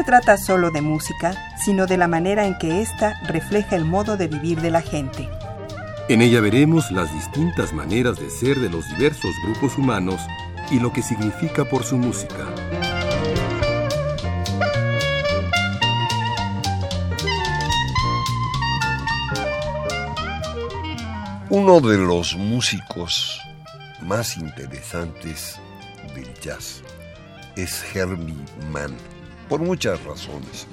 Se trata solo de música, sino de la manera en que ésta refleja el modo de vivir de la gente. En ella veremos las distintas maneras de ser de los diversos grupos humanos y lo que significa por su música. Uno de los músicos más interesantes del jazz es Herbie Mann, por muchas razones.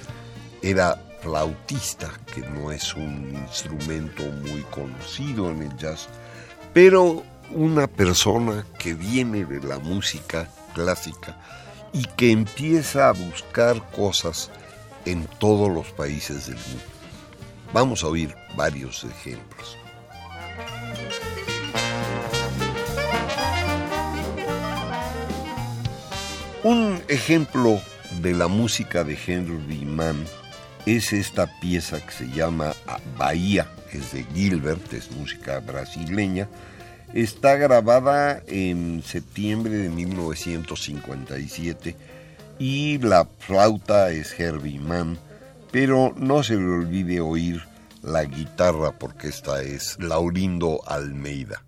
Era flautista, que no es un instrumento muy conocido en el jazz, pero una persona que viene de la música clásica y que empieza a buscar cosas en todos los países del mundo. Vamos a oír varios ejemplos. Un ejemplo de la música de Henry Mann es esta pieza que se llama Bahía, es de Gilbert, es música brasileña. Está grabada en septiembre de 1957 y la flauta es Herbie Mann, pero no se le olvide oír la guitarra porque esta es Laurindo Almeida.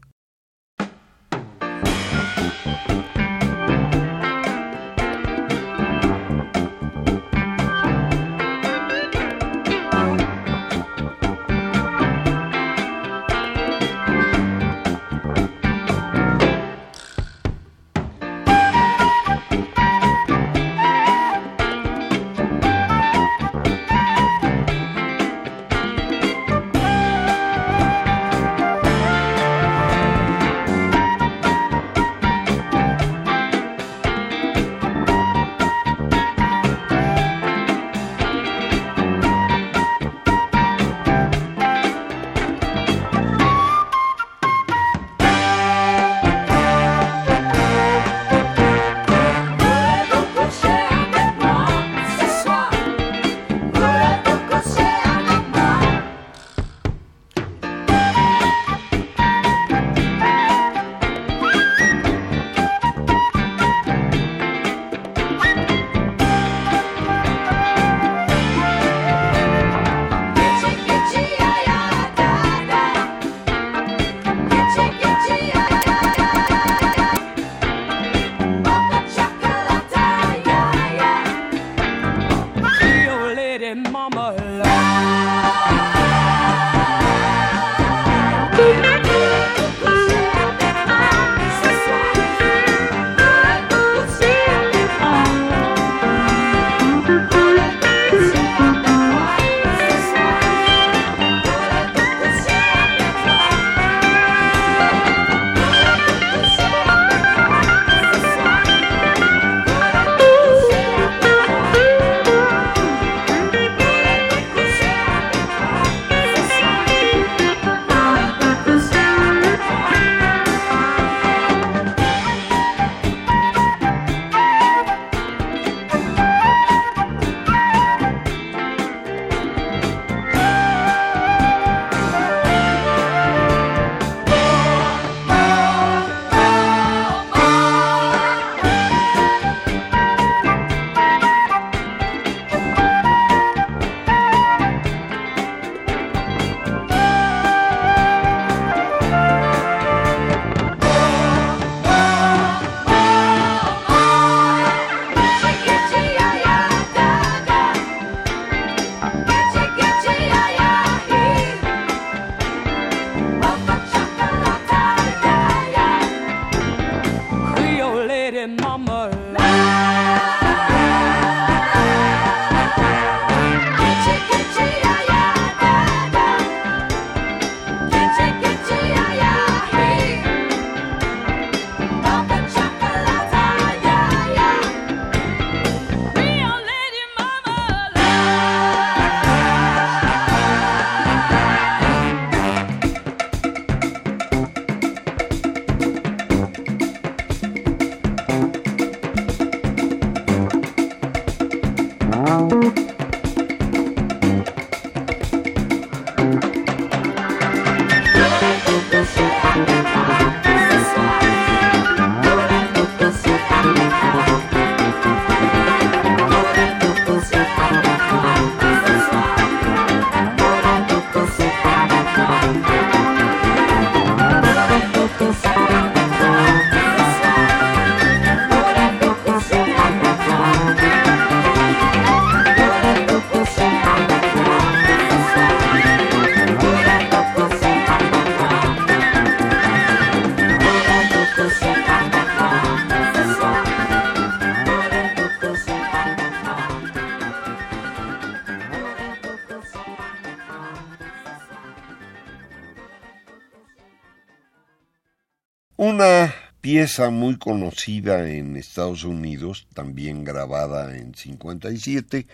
Pieza muy conocida en Estados Unidos, también grabada en 57,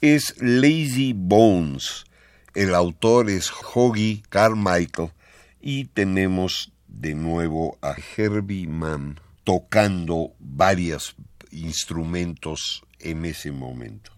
es Lazy Bones. El autor es Hoggy Carmichael y tenemos de nuevo a Herbie Mann tocando varios instrumentos en ese momento.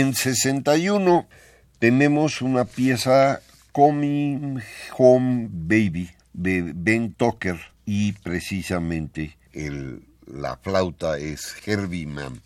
En 61 tenemos una pieza Coming Home Baby de Ben Tucker y precisamente el, la flauta es Herbie Mann.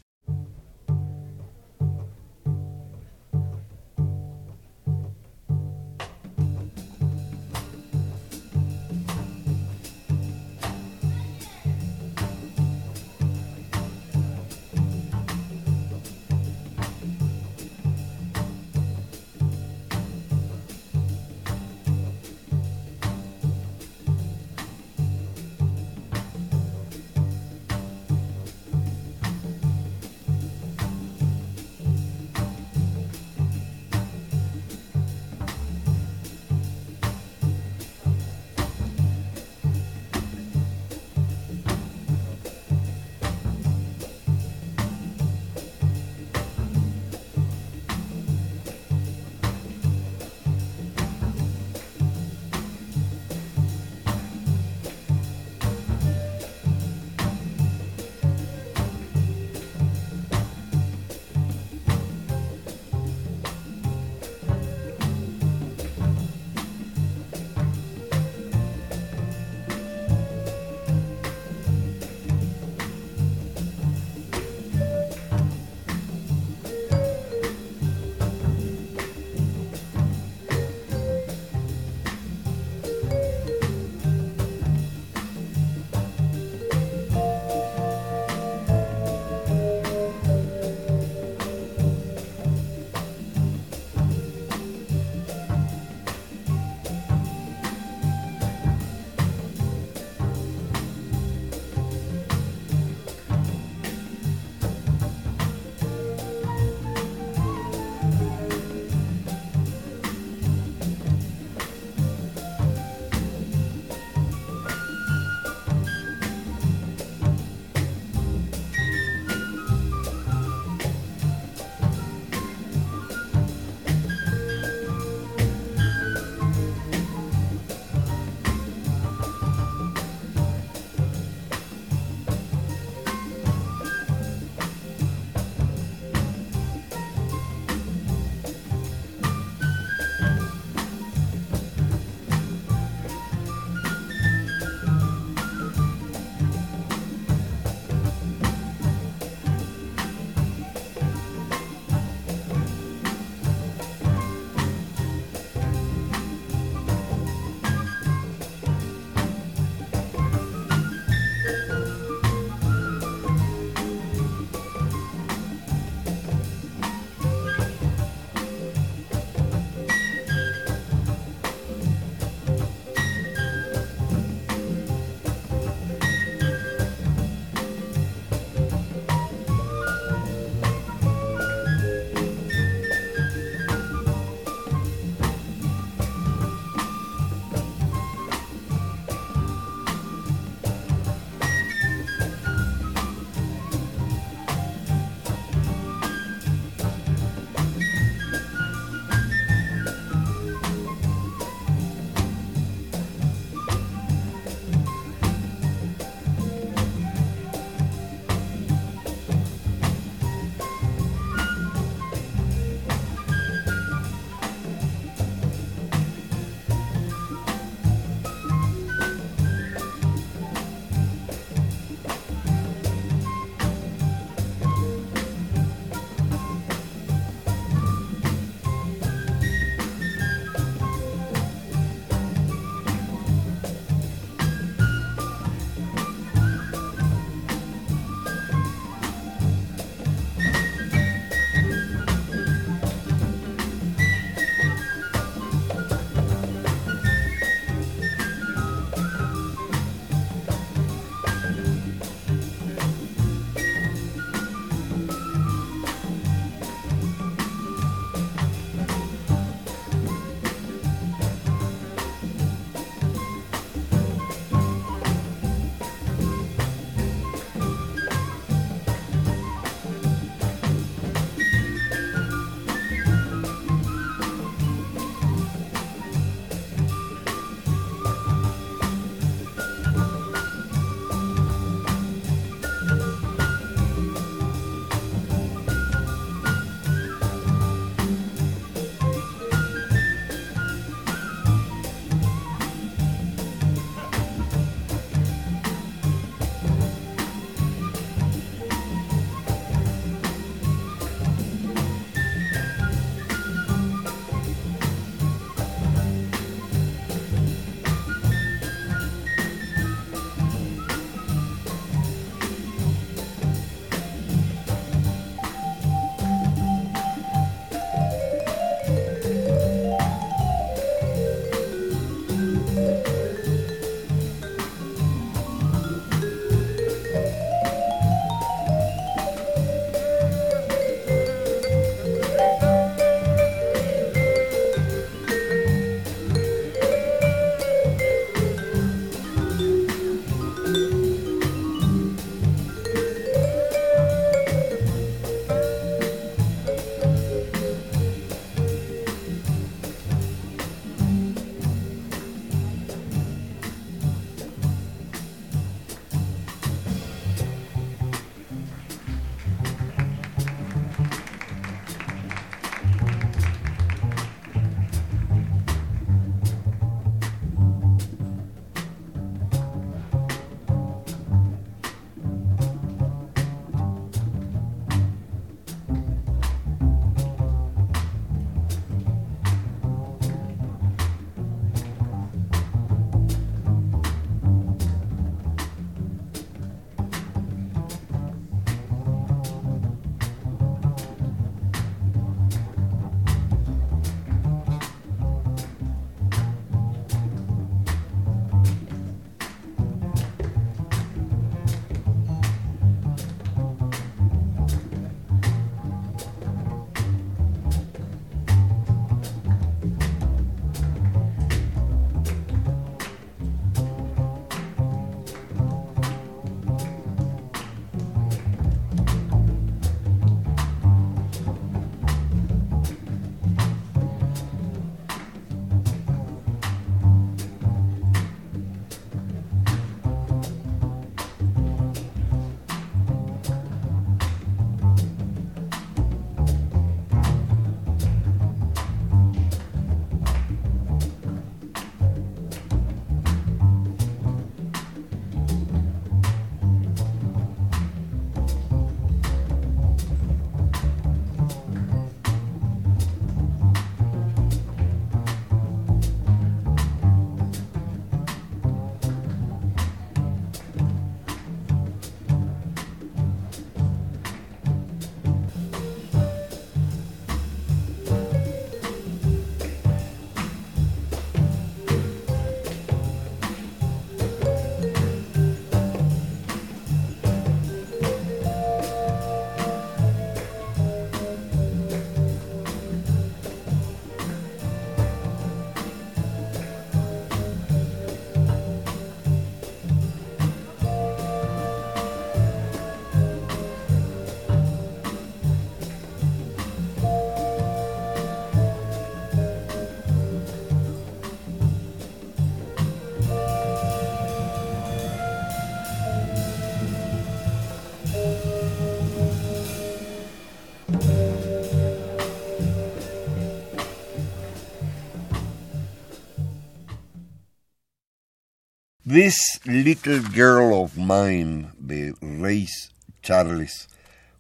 This Little Girl of Mine de Race Charles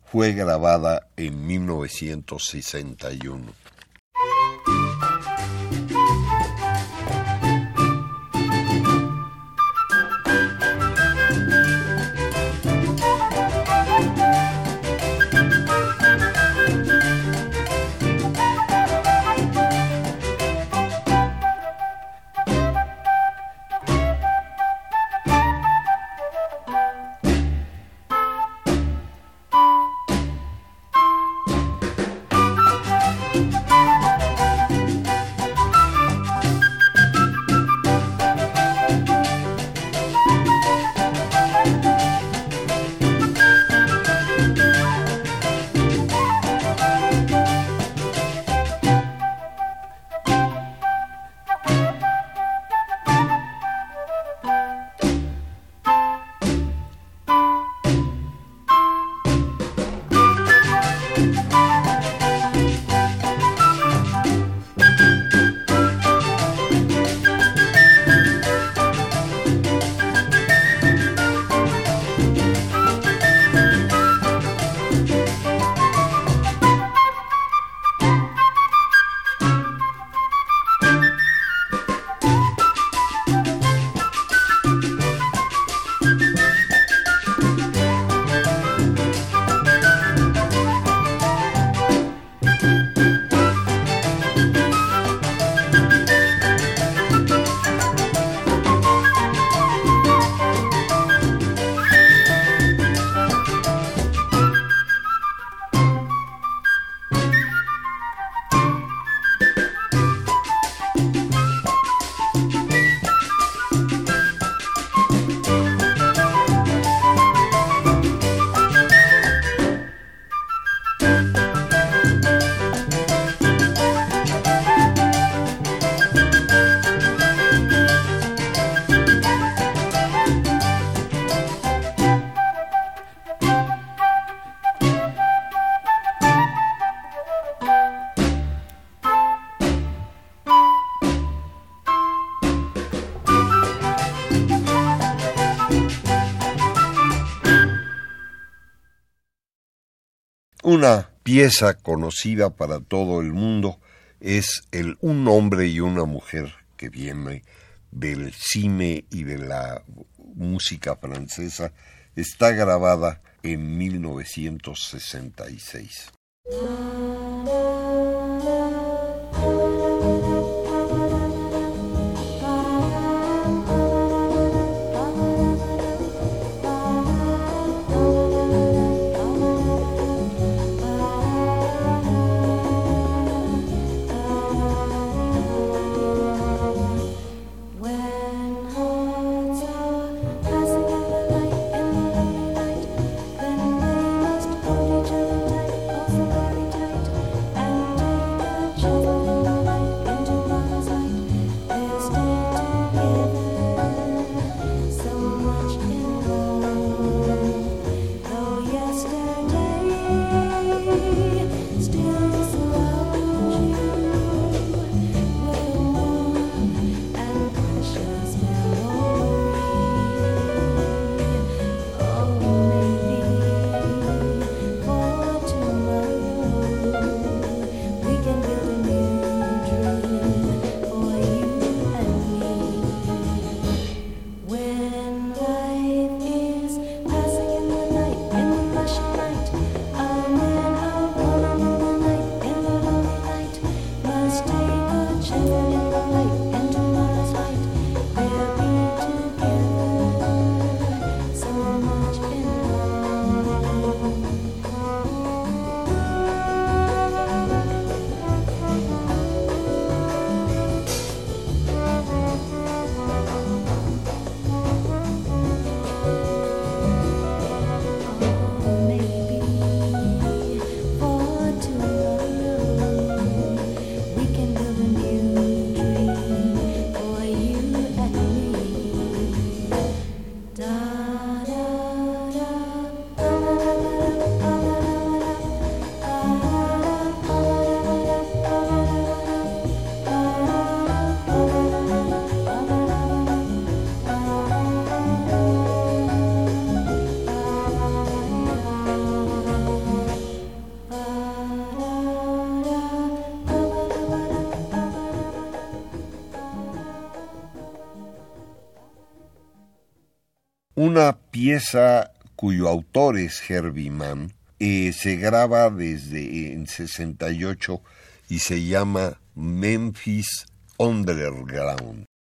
fue grabada en 1961. Pieza conocida para todo el mundo es el Un hombre y una mujer que viene del cine y de la música francesa. Está grabada en 1966. Pieza cuyo autor es Herbie Mann, eh, se graba desde en 68 y se llama Memphis Underground.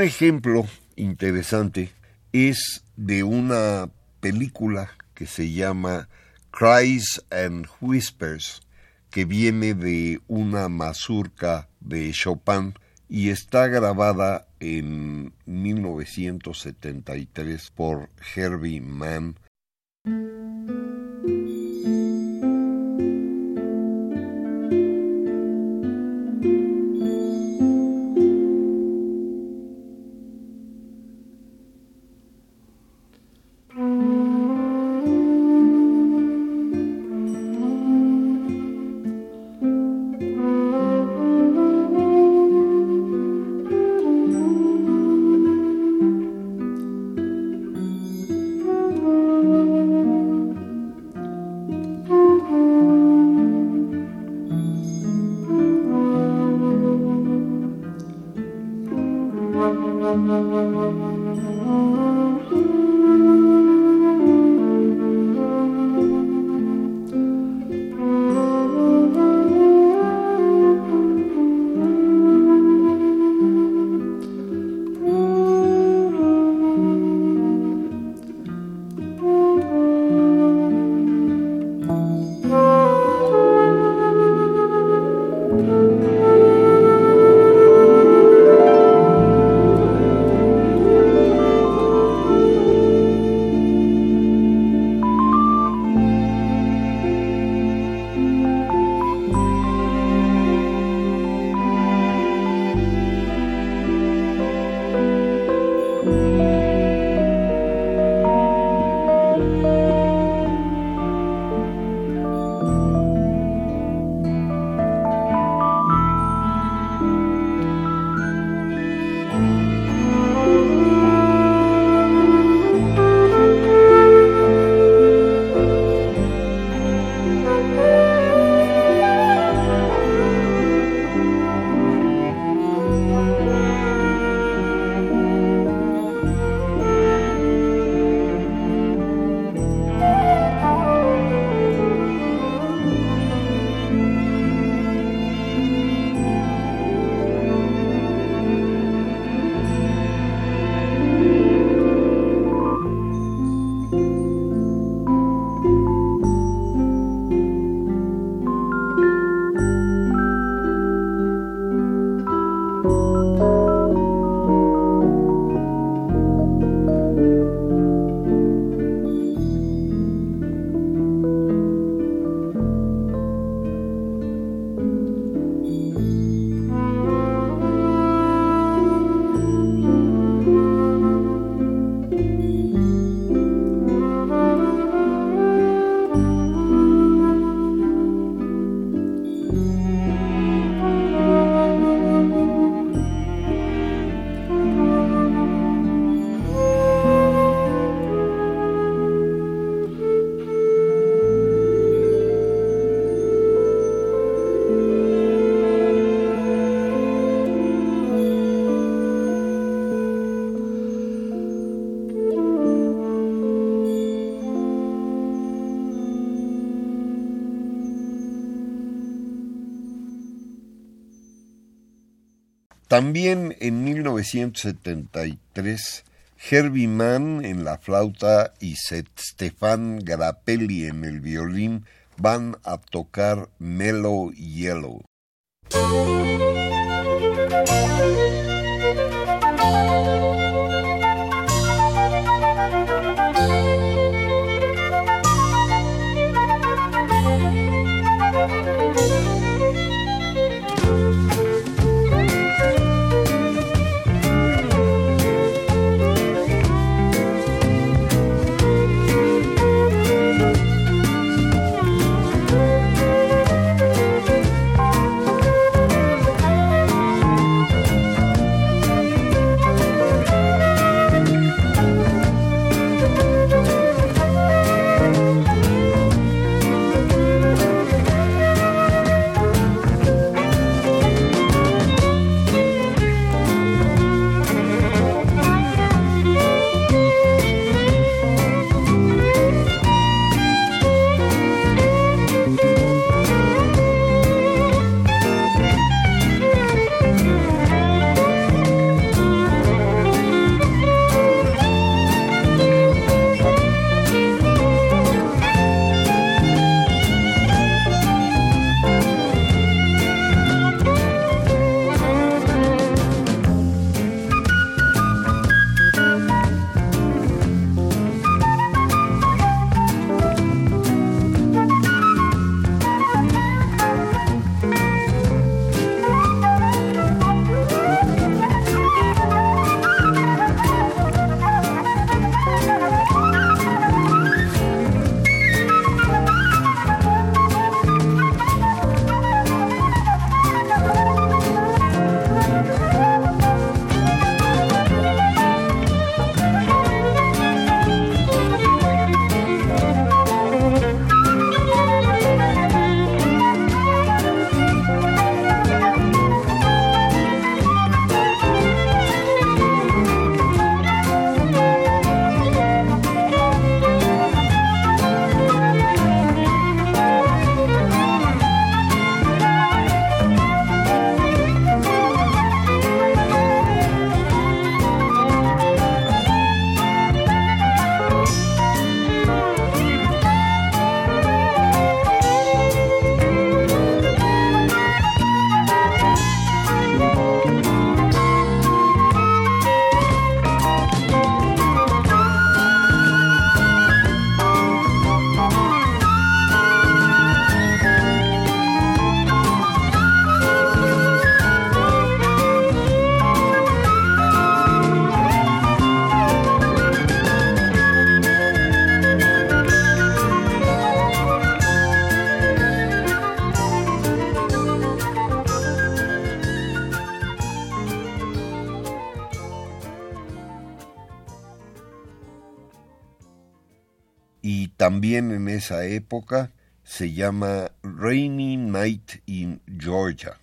Un ejemplo interesante es de una película que se llama Cries and Whispers, que viene de una mazurca de Chopin y está grabada en 1973 por Herbie Mann También en 1973, Herbie Mann en la flauta y Stefan Grappelli en el violín van a tocar Mellow Yellow. También en esa época, se llama Rainy Night in Georgia.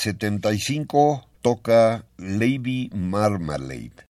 75 toca Lady Marmalade.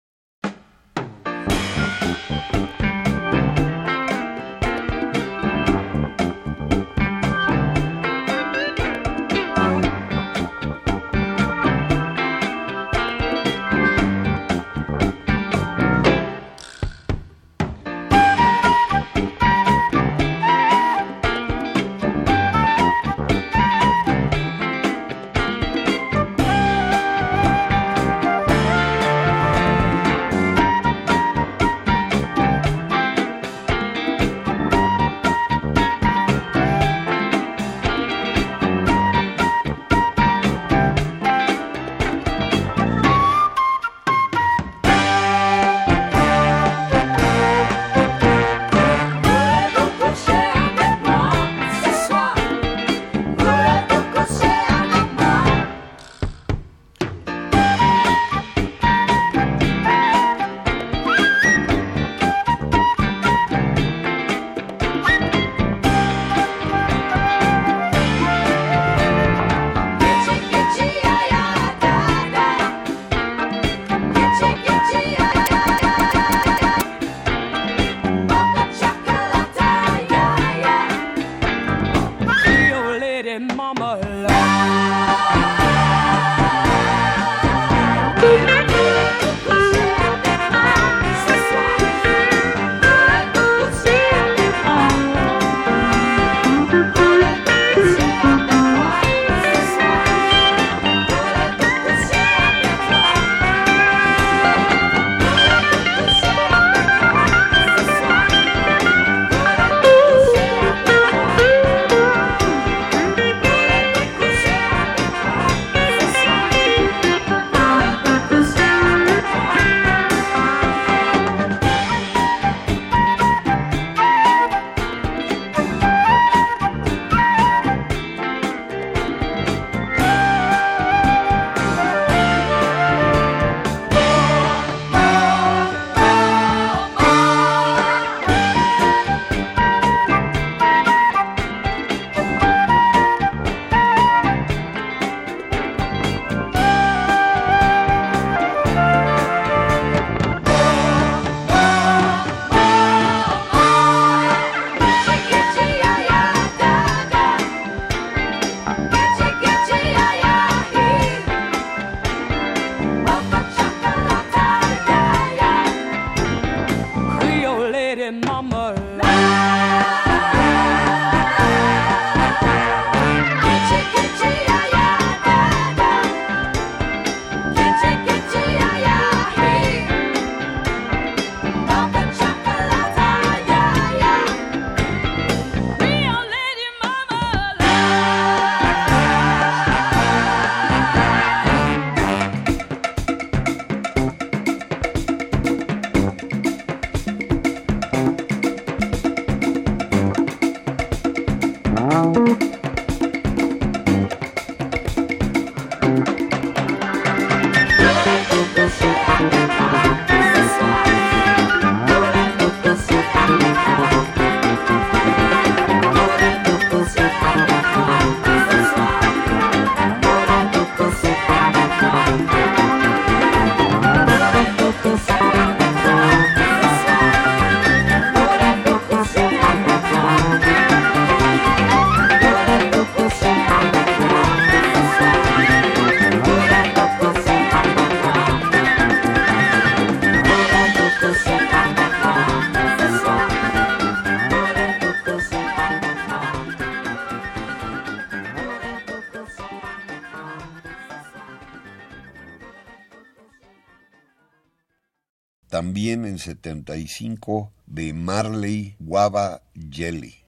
75 de Marley Guava Jelly.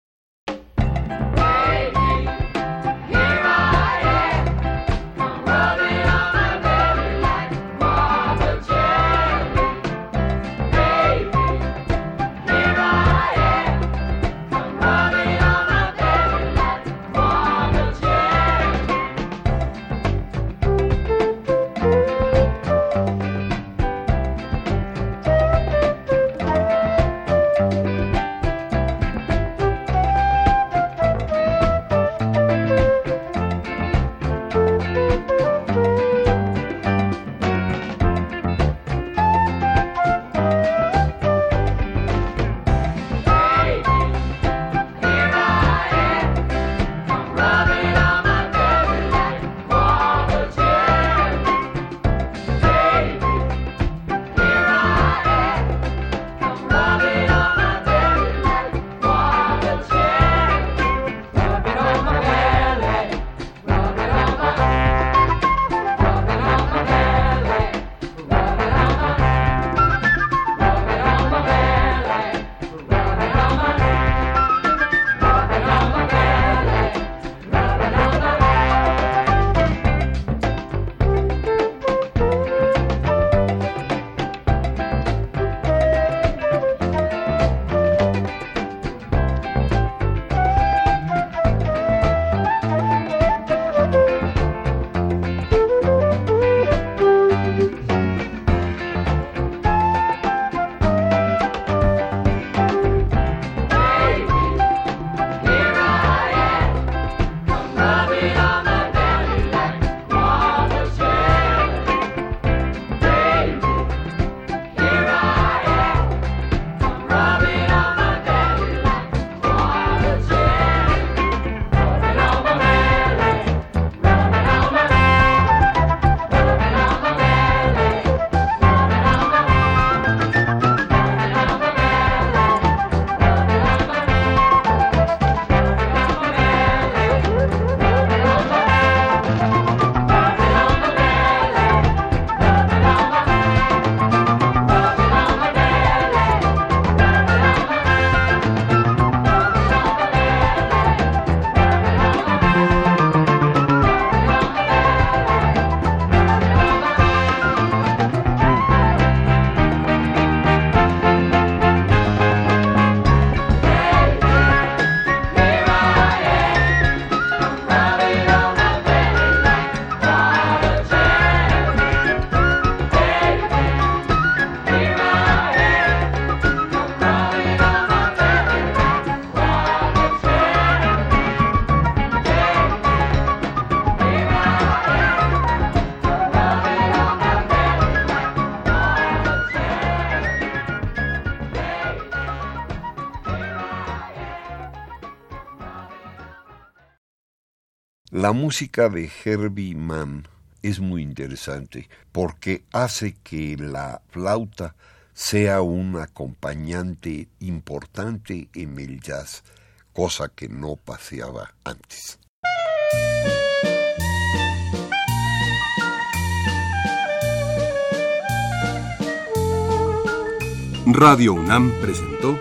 La música de Herbie Mann es muy interesante porque hace que la flauta sea un acompañante importante en el jazz, cosa que no paseaba antes. Radio UNAM presentó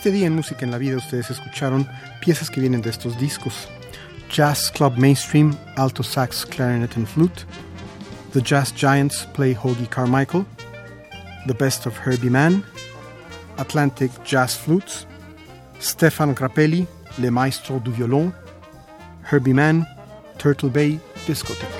Este día en Música en la Vida ustedes escucharon piezas que vienen de estos discos. Jazz Club Mainstream, Alto Sax, Clarinet and Flute. The Jazz Giants play Hoagie Carmichael. The Best of Herbie Mann. Atlantic Jazz Flutes. Stefan Grappelli, Le Maestro du Violon. Herbie Mann. Turtle Bay Discotheque.